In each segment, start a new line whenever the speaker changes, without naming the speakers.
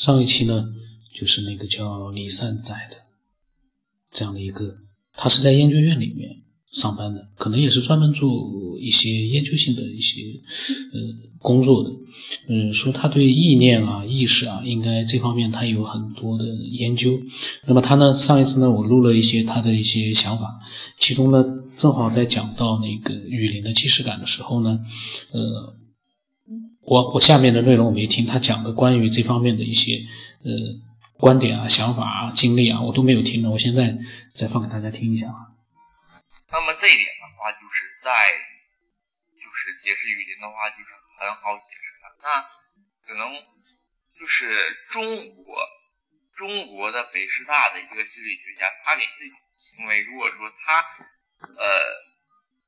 上一期呢，就是那个叫李善宰的这样的一个，他是在研究院里面上班的，可能也是专门做一些研究性的一些呃工作的。嗯，说他对意念啊、意识啊，应该这方面他有很多的研究。那么他呢，上一次呢，我录了一些他的一些想法，其中呢，正好在讲到那个雨林的既视感的时候呢，呃，我我下面的内容我没听，他讲的关于这方面的一些呃观点啊、想法啊、经历啊，我都没有听呢。我现在再放给大家听一下啊。
那么这一点的话，就是在就是解释雨林的话，就是很好解释的。那可能就是中国中国的北师大的一个心理学家，他给这种行为，如果说他呃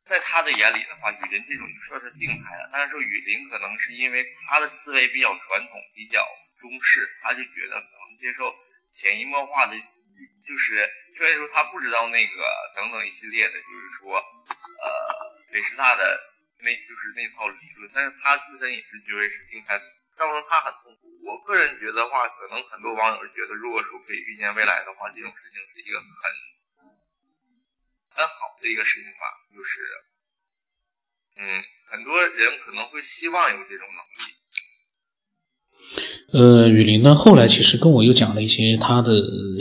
在他的眼里的话，雨林这种就算是病态了。但是说雨林可能是因为他的思维比较传统，比较中式，他就觉得可能接受潜移默化的，就是虽然说他不知道那个等等一系列的，就是说呃北师大的。那就是那套理论，但是他自身也是觉得是病态，造成他很痛苦。我个人觉得话，可能很多网友觉得，如果说可以预见未来的话，这种事情是一个很很好的一个事情吧。就是，嗯，很多人可能会希望有这种能力。
呃，雨林呢，后来其实跟我又讲了一些他的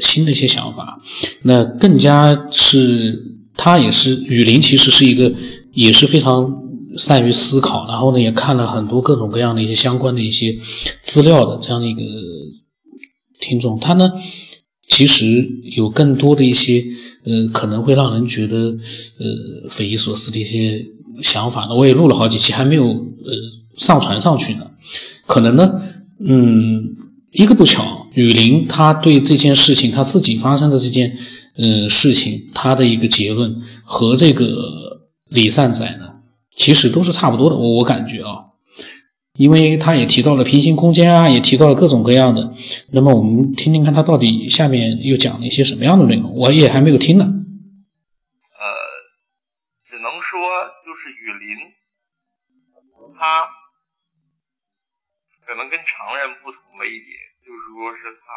新的一些想法，那更加是他也是雨林，其实是一个也是非常。善于思考，然后呢，也看了很多各种各样的一些相关的一些资料的这样的一个听众，他呢，其实有更多的一些呃，可能会让人觉得呃匪夷所思的一些想法呢。我也录了好几期，还没有呃上传上去呢。可能呢，嗯，一个不巧，雨林他对这件事情他自己发生的这件呃事情，他的一个结论和这个李善宰呢。其实都是差不多的，我我感觉啊，因为他也提到了平行空间啊，也提到了各种各样的。那么我们听听看他到底下面又讲了一些什么样的内容，我也还没有听呢。
呃，只能说就是雨林，他可能跟常人不同的一点，就是说是他，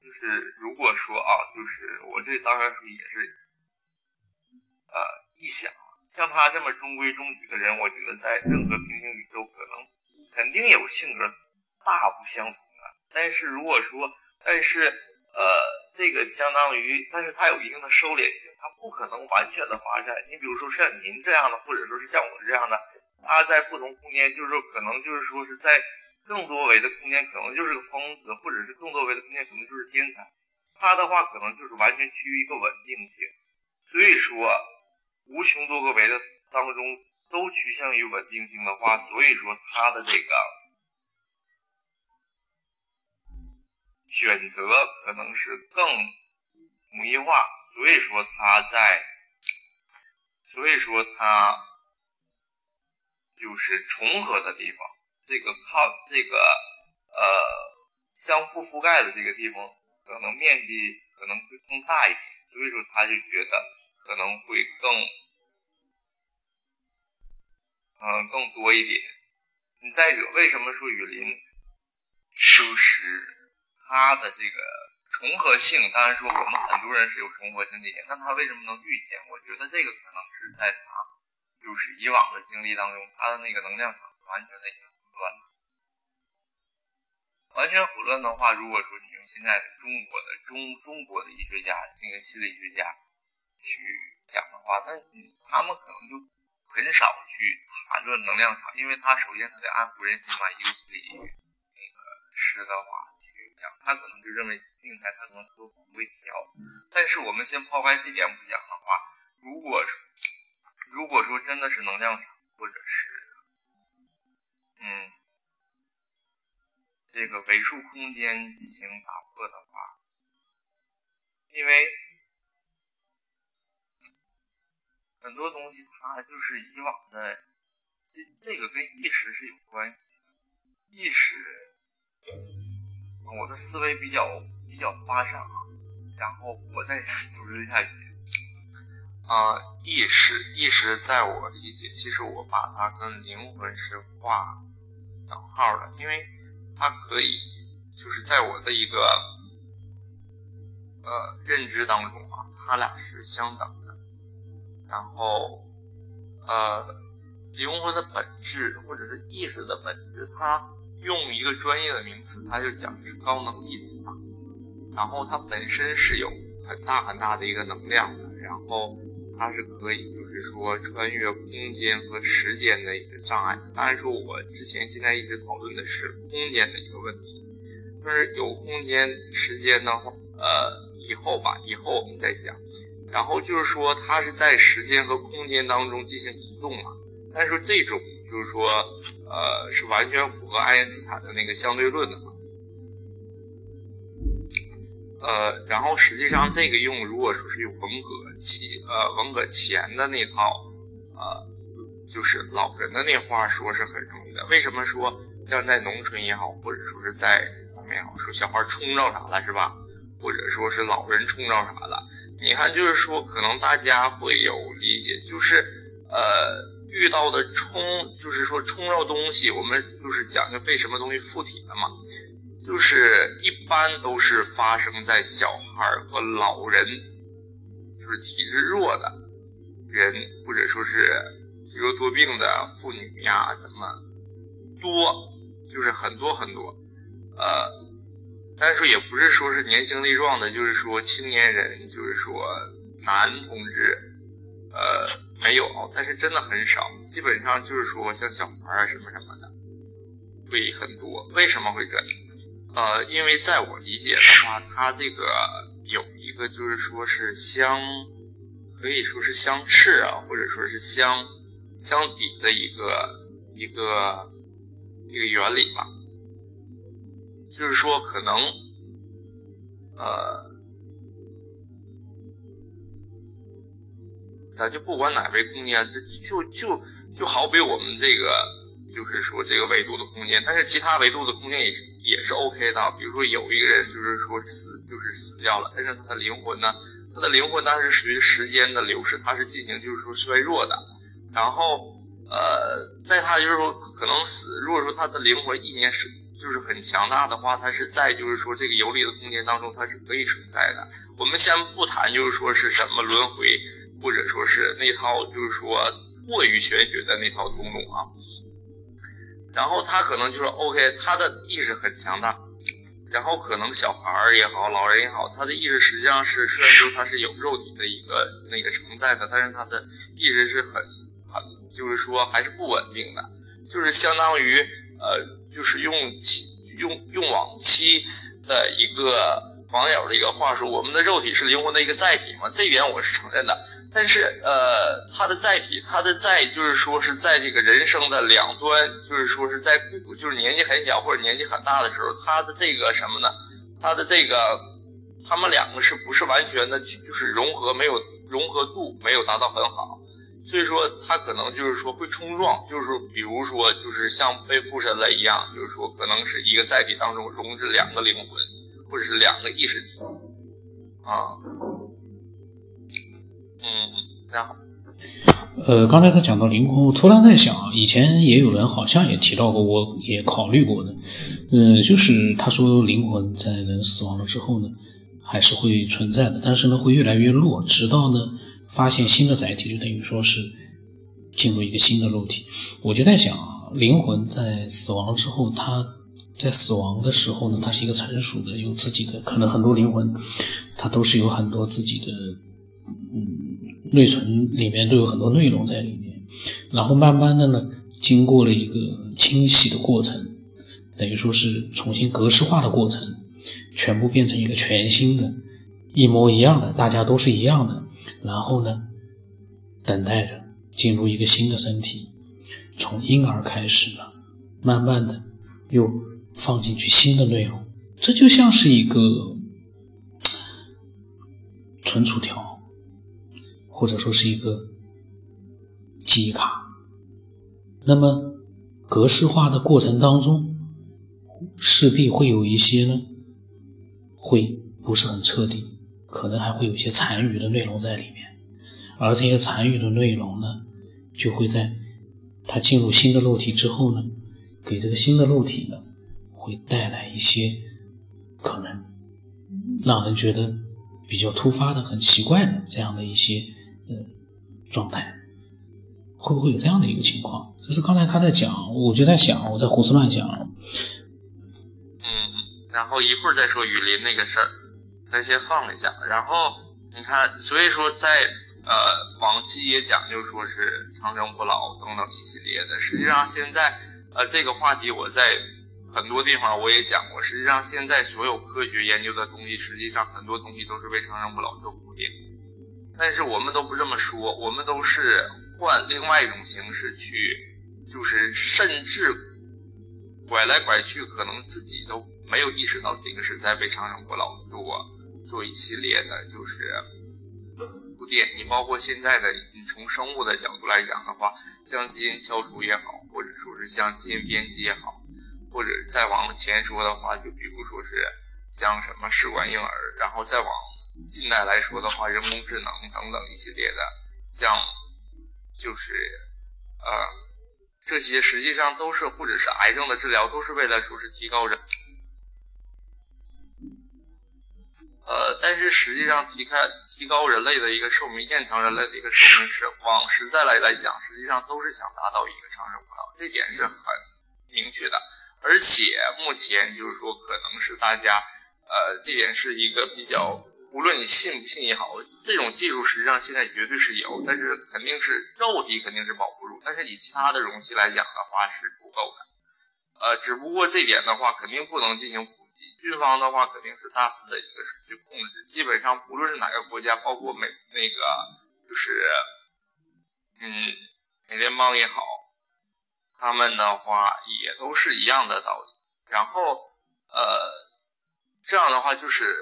就是如果说啊，就是我这当然说也是，呃，一想。像他这么中规中矩的人，我觉得在任何平行宇宙可能肯定有性格大不相同的。但是如果说，但是呃，这个相当于，但是它有一定的收敛性，它不可能完全的发散。你比如说像您这样的，或者说是像我这样的，他在不同空间，就是说可能就是说是在更多维的空间，可能就是个疯子，或者是更多维的空间可能就是天才。他的话可能就是完全趋于一个稳定性，所以说。无穷多个维的当中都趋向于稳定性的话，所以说它的这个选择可能是更统一化，所以说它在，所以说它就是重合的地方，这个靠这个呃相互覆盖的这个地方，可能面积可能会更大一点，所以说他就觉得。可能会更，嗯，更多一点。你再者，为什么说雨林就是它的这个重合性？当然说我们很多人是有重合性这点，那它为什么能遇见？我觉得这个可能是在它就是以往的经历当中，它的那个能量场完全的已经混乱了。完全混乱的话，如果说你用现在中国的中中国的医学家那个心理学家。去讲的话，那他们可能就很少去谈论能量场，因为他首先他得按乎人心嘛，一个心理那个师的话去讲，他可能就认为病态，他可能都不会调。但是我们先抛开这点不讲的话，如果说如果说真的是能量场，或者是嗯这个维数空间进行打破的话，因为。很多东西它就是以往的，这这个跟意识是有关系的。意识，我的思维比较比较发散啊，然后我再组织一下语言。啊，意识，意识在我理解，其实我把它跟灵魂是画等号的，因为它可以就是在我的一个呃认知当中啊，它俩是相等。然后呃，灵魂的本质或者是意识的本质，它用一个专业的名词，它就讲是高能粒子嘛。然后它本身是有很大很大的一个能量的，然后。它是可以，就是说穿越空间和时间的一个障碍。当然说，我之前现在一直讨论的是空间的一个问题，就是有空间、时间的话，呃，以后吧，以后我们再讲。然后就是说，它是在时间和空间当中进行移动嘛。但是这种就是说，呃，是完全符合爱因斯坦的那个相对论的嘛。呃，然后实际上这个用，如果说是用文革期，呃，文革前的那套，呃，就是老人的那话说是很容易的。为什么说像在农村也好，或者说是在怎么样说小孩冲着啥了是吧？或者说是老人冲着啥了？你看，就是说可能大家会有理解，就是呃遇到的冲，就是说冲着东西，我们就是讲究被什么东西附体了嘛。就是一般都是发生在小孩和老人，就是体质弱的人，或者说是体弱多病的妇女呀，怎么多，就是很多很多，呃，但是说也不是说是年轻力壮的，就是说青年人，就是说男同志，呃，没有，但是真的很少，基本上就是说像小孩啊什么什么的会很多，为什么会这样？呃，因为在我理解的话，它这个有一个就是说是相，可以说是相斥啊，或者说是相相抵的一个一个一个原理吧。就是说，可能呃，咱就不管哪维空间，这就就就好比我们这个。就是说这个维度的空间，但是其他维度的空间也是也是 OK 的。比如说有一个人就是说死就是死掉了，但是他的灵魂呢，他的灵魂当是随着时间的流逝，他是进行就是说衰弱的。然后呃，在他就是说可能死，如果说他的灵魂一年是就是很强大的话，他是在就是说这个游离的空间当中，它是可以存在的。我们先不谈就是说是什么轮回，或者说是那套就是说过于玄学的那套东东啊。然后他可能就是 OK，他的意识很强大，然后可能小孩儿也好，老人也好，他的意识实际上是虽然说他是有肉体的一个那个承载的，但是他的意识是很很就是说还是不稳定的，就是相当于呃就是用期用用往期的一个。网友的一个话说：“我们的肉体是灵魂的一个载体嘛？这一点我是承认的。但是，呃，它的载体，它的载，就是说是在这个人生的两端，就是说是在，就是年纪很小或者年纪很大的时候，它的这个什么呢？它的这个，他们两个是不是完全的，就是融合没有融合度没有达到很好？所以说，它可能就是说会冲撞，就是比如说，就是像被附身了一样，就是说可能是一个载体当中容置两个灵魂。”或者是两个意识体啊，嗯，然后，
呃，刚才他讲到灵魂，我突然在想，以前也有人好像也提到过，我也考虑过的，嗯，就是他说灵魂在人死亡了之后呢，还是会存在的，但是呢会越来越弱，直到呢发现新的载体，就等于说是进入一个新的肉体。我就在想，灵魂在死亡之后，它。在死亡的时候呢，它是一个成熟的，有自己的，可能很多灵魂，它都是有很多自己的，嗯，内存里面都有很多内容在里面，然后慢慢的呢，经过了一个清洗的过程，等于说是重新格式化的过程，全部变成一个全新的，一模一样的，大家都是一样的，然后呢，等待着进入一个新的身体，从婴儿开始了，慢慢的又。放进去新的内容，这就像是一个存储条，或者说是一个记忆卡。那么格式化的过程当中，势必会有一些呢，会不是很彻底，可能还会有一些残余的内容在里面。而这些残余的内容呢，就会在它进入新的肉体之后呢，给这个新的肉体呢。会带来一些可能让人觉得比较突发的、很奇怪的这样的一些呃状态，会不会有这样的一个情况？就是刚才他在讲，我就在想，我在胡思乱想。
嗯，然后一会儿再说雨林那个事儿，咱先放一下。然后你看，所以说在呃往期也讲究说是长生不老等等一系列的，实际上现在呃这个话题我在。很多地方我也讲过，实际上现在所有科学研究的东西，实际上很多东西都是为长生不老做铺垫。但是我们都不这么说，我们都是换另外一种形式去，就是甚至拐来拐去，可能自己都没有意识到这个是在为长生不老做做一系列的，就是铺垫。你包括现在的，你从生物的角度来讲的话，像基因敲除也好，或者说是像基因编辑也好。或者再往前说的话，就比如说是像什么试管婴儿，然后再往近代来说的话，人工智能等等一系列的，像就是呃这些实际上都是或者是癌症的治疗，都是为了说是提高人，呃，但是实际上提开提高人类的一个寿命，延长人类的一个寿命是往实在来来讲，实际上都是想达到一个长生不老，这点是很明确的。而且目前就是说，可能是大家，呃，这点是一个比较，无论你信不信也好，这种技术实际上现在绝对是有，但是肯定是肉体肯定是保不住，但是以其他的容器来讲的话是足够的，呃，只不过这点的话肯定不能进行军方的话肯定是大肆的一个是去控制，基本上不论是哪个国家，包括美那个就是，嗯，美联邦也好。他们的话也都是一样的道理，然后，呃，这样的话就是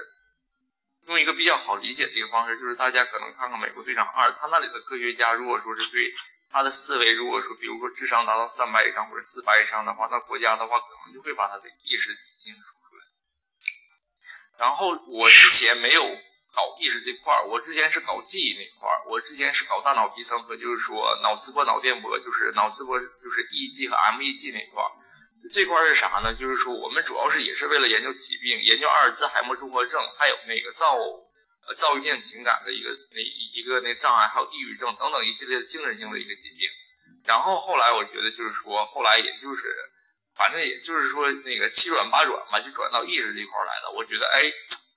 用一个比较好理解的一个方式，就是大家可能看看《美国队长二》，他那里的科学家如果说是对他的思维，如果说比如说智商达到三百以上或者四百以上的话，那国家的话可能就会把他的意识进行输出来。然后我之前没有。搞意识这块儿，我之前是搞记忆那块儿，我之前是搞大脑皮层和就是说脑磁波、脑电波，就是脑磁波就是 EEG 和 MEG 那块儿。这块儿是啥呢？就是说我们主要是也是为了研究疾病，研究阿尔兹海默综合症，还有那个躁呃躁郁性情感的一个那一个那障碍，还有抑郁症等等一系列的精神性的一个疾病。然后后来我觉得就是说，后来也就是反正也就是说那个七转八转吧，就转到意识这块来了。我觉得哎。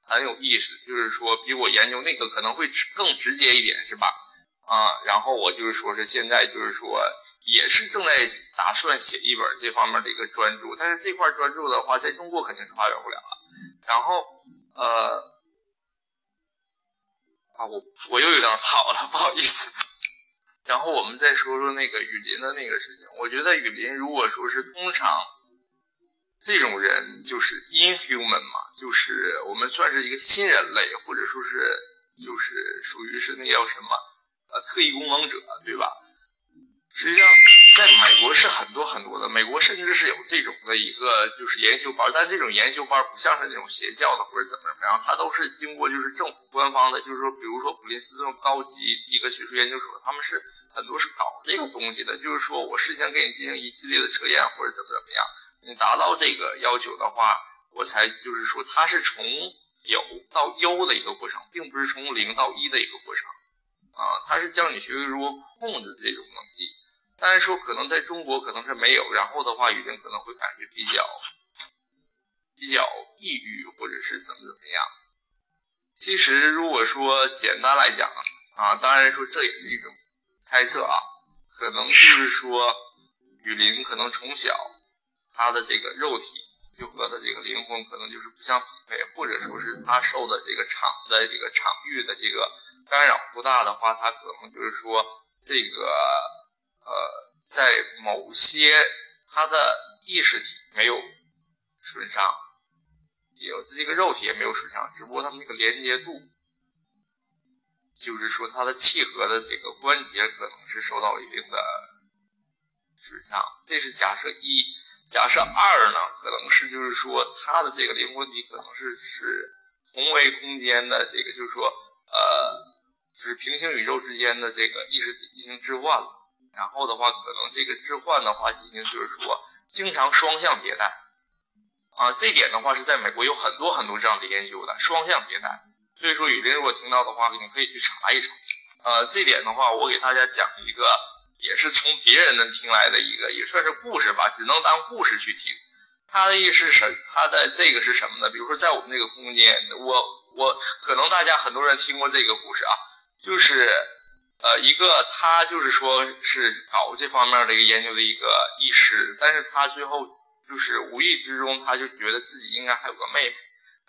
很有意思，就是说比我研究那个可能会更直接一点，是吧？啊，然后我就是说是现在就是说也是正在打算写一本这方面的一个专著，但是这块专著的话，在中国肯定是发表不了了。然后呃，啊，我我又有点跑了，不好意思。然后我们再说说那个雨林的那个事情，我觉得雨林如果说是通常。这种人就是 inhuman 嘛，就是我们算是一个新人类，或者说是就是属于是那叫什么呃特异功能者，对吧？实际上，在美国是很多很多的，美国甚至是有这种的一个就是研修班，但这种研修班不像是那种邪教的或者怎么怎么样，它都是经过就是政府官方的，就是说，比如说普林斯顿高级一个学术研究所，他们是很多是搞这个东西的，就是说我事先给你进行一系列的测验或者怎么怎么样，你达到这个要求的话，我才就是说它是从有到优的一个过程，并不是从零到一的一个过程。啊，它是教你学会如何控制这种能但是说可能在中国可能是没有，然后的话，雨林可能会感觉比较比较抑郁，或者是怎么怎么样。其实如果说简单来讲啊，当然说这也是一种猜测啊，可能就是说雨林可能从小他的这个肉体就和他这个灵魂可能就是不相匹配，或者说是他受的这个场的这个场域的这个干扰不大的话，他可能就是说这个。呃，在某些他的意识体没有损伤，也有这个肉体也没有损伤，只不过他们这个连接度，就是说他的契合的这个关节可能是受到一定的损伤。这是假设一，假设二呢，可能是就是说他的这个灵魂体可能是是同维空间的这个，就是说呃，就是平行宇宙之间的这个意识体进行置换了。然后的话，可能这个置换的话进行就是说经常双向迭代，啊，这点的话是在美国有很多很多这样的研究的双向迭代。所以说，雨林如果听到的话，你可以去查一查。呃，这点的话，我给大家讲一个，也是从别人那听来的一个，也算是故事吧，只能当故事去听。他的意思是什？他的这个是什么呢？比如说，在我们这个空间，我我可能大家很多人听过这个故事啊，就是呃，一个他就是说是搞这方面的一个研究的一个医师，但是他最后就是无意之中，他就觉得自己应该还有个妹妹，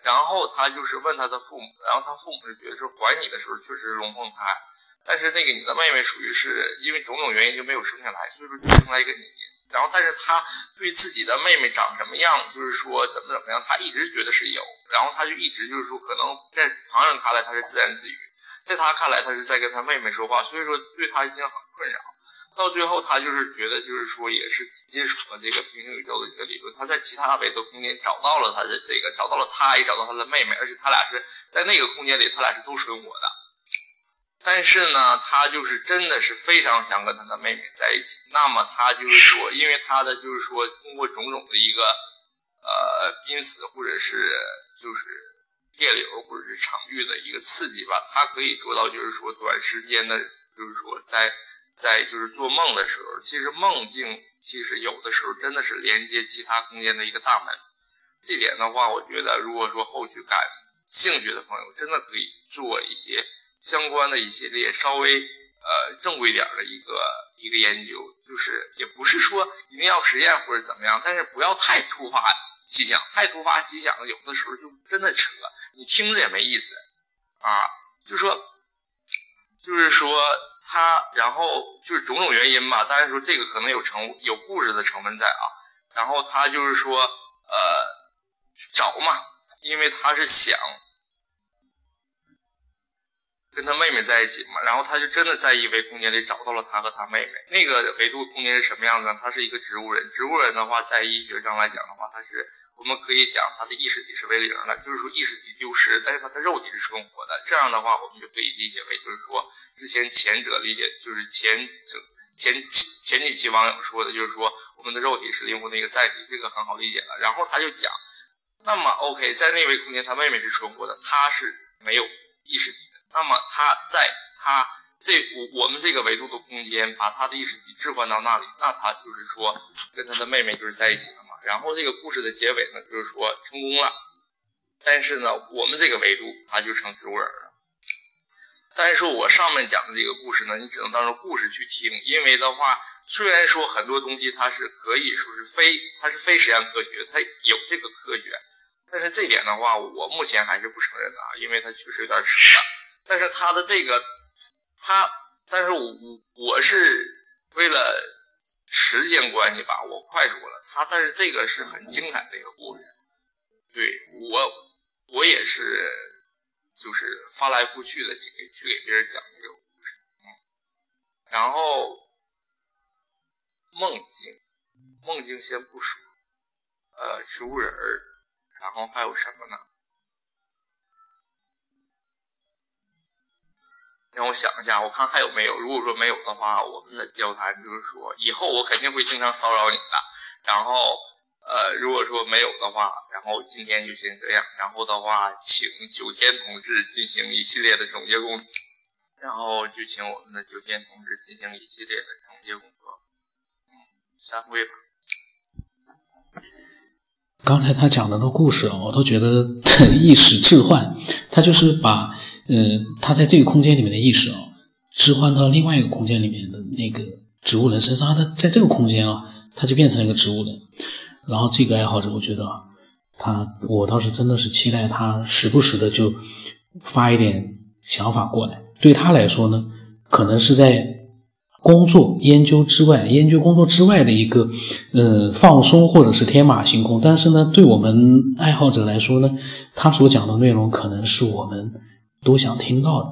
然后他就是问他的父母，然后他父母就觉得说怀你的时候确实是龙凤胎，但是那个你的妹妹属于是因为种种原因就没有生下来，所以说就生了一个你。然后，但是他对自己的妹妹长什么样，就是说怎么怎么样，他一直觉得是有。然后他就一直就是说，可能在旁人看来他是自言自语，在他看来他是在跟他妹妹说话，所以说对他已经很困扰。到最后，他就是觉得就是说，也是接触了这个平行宇宙的一个理论，他在其他维度空间找到了他的这个，找到了他，也找到他的妹妹，而且他俩是在那个空间里，他俩是都存活的。但是呢，他就是真的是非常想跟他的妹妹在一起。那么他就是说，因为他的就是说，通过种种的一个呃濒死或者是就是电流或者是场域的一个刺激吧，它可以做到就是说短时间的，就是说在在就是做梦的时候，其实梦境其实有的时候真的是连接其他空间的一个大门。这点的话，我觉得如果说后续感兴趣的朋友，真的可以做一些。相关的一系列稍微呃正规点的一个一个研究，就是也不是说一定要实验或者怎么样，但是不要太突发奇想，太突发奇想有的时候就真的扯，你听着也没意思啊。就说就是说他，然后就是种种原因吧，但是说这个可能有成有故事的成分在啊。然后他就是说呃找嘛，因为他是想。跟他妹妹在一起嘛，然后他就真的在一维空间里找到了他和他妹妹。那个维度空间是什么样子呢？他是一个植物人。植物人的话，在医学上来讲的话，他是我们可以讲他的意识体是为零的，就是说意识体丢失，但是他的肉体是存活的。这样的话，我们就可以理解为，就是说之前前者理解就是前者前前几期网友说的，就是说我们的肉体是灵魂的一个载体，这个很好理解了。然后他就讲，那么 OK，在那维空间，他妹妹是存活的，他是没有意识体。那么他在他这我我们这个维度的空间，把他的意识体置换到那里，那他就是说跟他的妹妹就是在一起了嘛。然后这个故事的结尾呢，就是说成功了。但是呢，我们这个维度他就成植物人了。但是我上面讲的这个故事呢，你只能当做故事去听，因为的话，虽然说很多东西它是可以说是非，它是非实验科学，它有这个科学，但是这点的话，我目前还是不承认的啊，因为它确实有点扯。但是他的这个，他，但是我我是为了时间关系吧，我快说了他，但是这个是很精彩的一个故事，对我我也是就是翻来覆去的去给去给别人讲这个故事，嗯，然后梦境梦境先不说，呃，植物人儿，然后还有什么呢？让我想一下，我看还有没有。如果说没有的话，我们的交谈就是说，以后我肯定会经常骚扰你的。然后，呃，如果说没有的话，然后今天就先这样。然后的话，请九天同志进行一系列的总结工作。然后就请我们的九天同志进行一系列的总结工作。嗯，散会吧。
刚才他讲的那个故事我都觉得 意识置换，他就是把，嗯，他在这个空间里面的意识啊，置换到另外一个空间里面的那个植物人身上，他在这个空间啊，他就变成了一个植物人。然后这个爱好者，我觉得啊，他，我倒是真的是期待他时不时的就发一点想法过来。对他来说呢，可能是在。工作研究之外，研究工作之外的一个，呃，放松或者是天马行空。但是呢，对我们爱好者来说呢，他所讲的内容可能是我们都想听到的。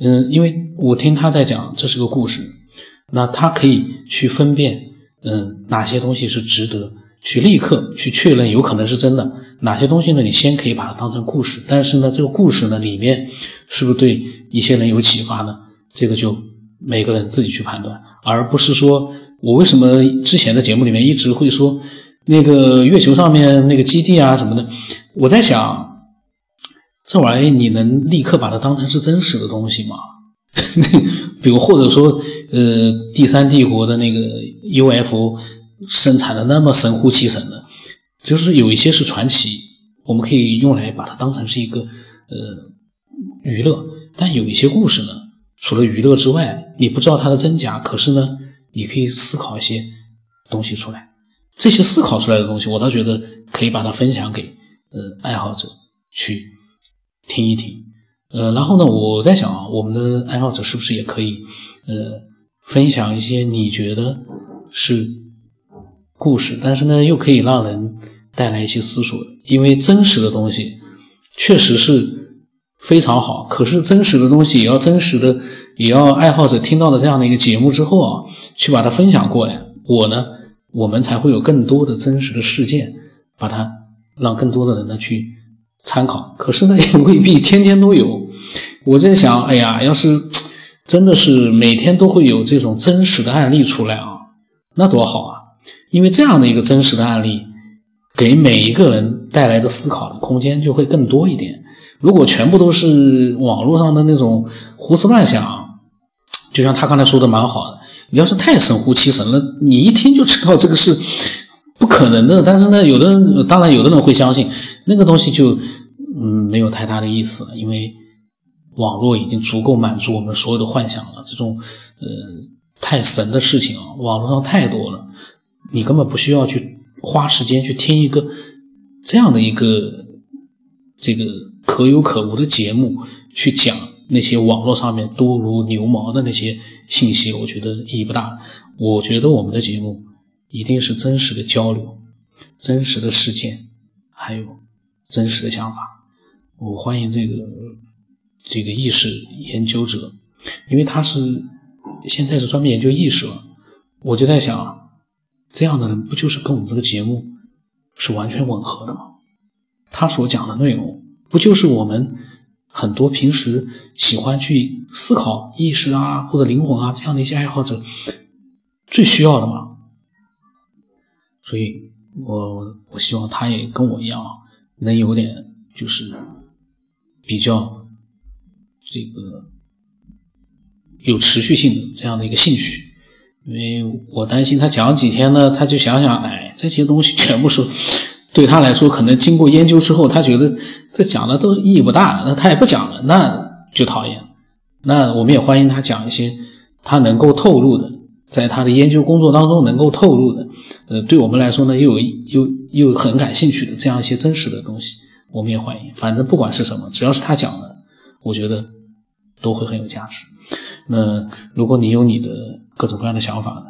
嗯，因为我听他在讲，这是个故事，那他可以去分辨，嗯，哪些东西是值得去立刻去确认有可能是真的，哪些东西呢？你先可以把它当成故事，但是呢，这个故事呢里面是不是对一些人有启发呢？这个就。每个人自己去判断，而不是说我为什么之前的节目里面一直会说，那个月球上面那个基地啊什么的，我在想，这玩意你能立刻把它当成是真实的东西吗？比如或者说，呃，第三帝国的那个 UFO 生产的那么神乎其神的，就是有一些是传奇，我们可以用来把它当成是一个呃娱乐，但有一些故事呢，除了娱乐之外，你不知道它的真假，可是呢，你可以思考一些东西出来。这些思考出来的东西，我倒觉得可以把它分享给呃爱好者去听一听。呃，然后呢，我在想啊，我们的爱好者是不是也可以呃分享一些你觉得是故事，但是呢又可以让人带来一些思索，因为真实的东西确实是非常好。可是真实的东西也要真实的，也要爱好者听到了这样的一个节目之后啊，去把它分享过来。我呢。我们才会有更多的真实的事件，把它让更多的人呢去参考。可是呢，也未必天天都有。我在想，哎呀，要是真的是每天都会有这种真实的案例出来啊，那多好啊！因为这样的一个真实的案例，给每一个人带来的思考的空间就会更多一点。如果全部都是网络上的那种胡思乱想，就像他刚才说的蛮好的。你要是太神乎其神了，你一听就知道这个是不可能的。但是呢，有的人当然有的人会相信那个东西，就嗯没有太大的意思了，因为网络已经足够满足我们所有的幻想了。这种呃太神的事情啊，网络上太多了，你根本不需要去花时间去听一个这样的一个这个可有可无的节目去讲。那些网络上面多如牛毛的那些信息，我觉得意义不大。我觉得我们的节目一定是真实的交流、真实的事件，还有真实的想法。我欢迎这个这个意识研究者，因为他是现在是专门研究意识了。我就在想，这样的人不就是跟我们这个节目是完全吻合的吗？他所讲的内容，不就是我们？很多平时喜欢去思考意识啊或者灵魂啊这样的一些爱好者最需要的嘛，所以我我希望他也跟我一样能有点就是比较这个有持续性的这样的一个兴趣，因为我担心他讲几天呢，他就想想，哎，这些东西全部是。对他来说，可能经过研究之后，他觉得这讲的都意义不大，那他也不讲了，那就讨厌。那我们也欢迎他讲一些他能够透露的，在他的研究工作当中能够透露的，呃，对我们来说呢，又有又又很感兴趣的这样一些真实的东西，我们也欢迎。反正不管是什么，只要是他讲的，我觉得都会很有价值。那如果你有你的各种各样的想法呢，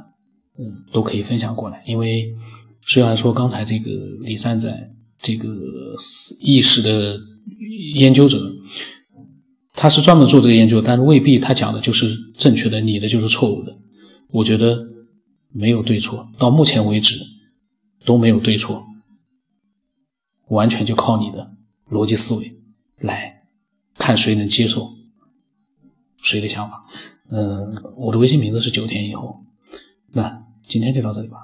嗯，都可以分享过来，因为。虽然说刚才这个李三仔这个意识的研究者，他是专门做这个研究，但是未必他讲的就是正确的，你的就是错误的。我觉得没有对错，到目前为止都没有对错，完全就靠你的逻辑思维来看谁能接受谁的想法。嗯，我的微信名字是九天以后。那今天就到这里吧。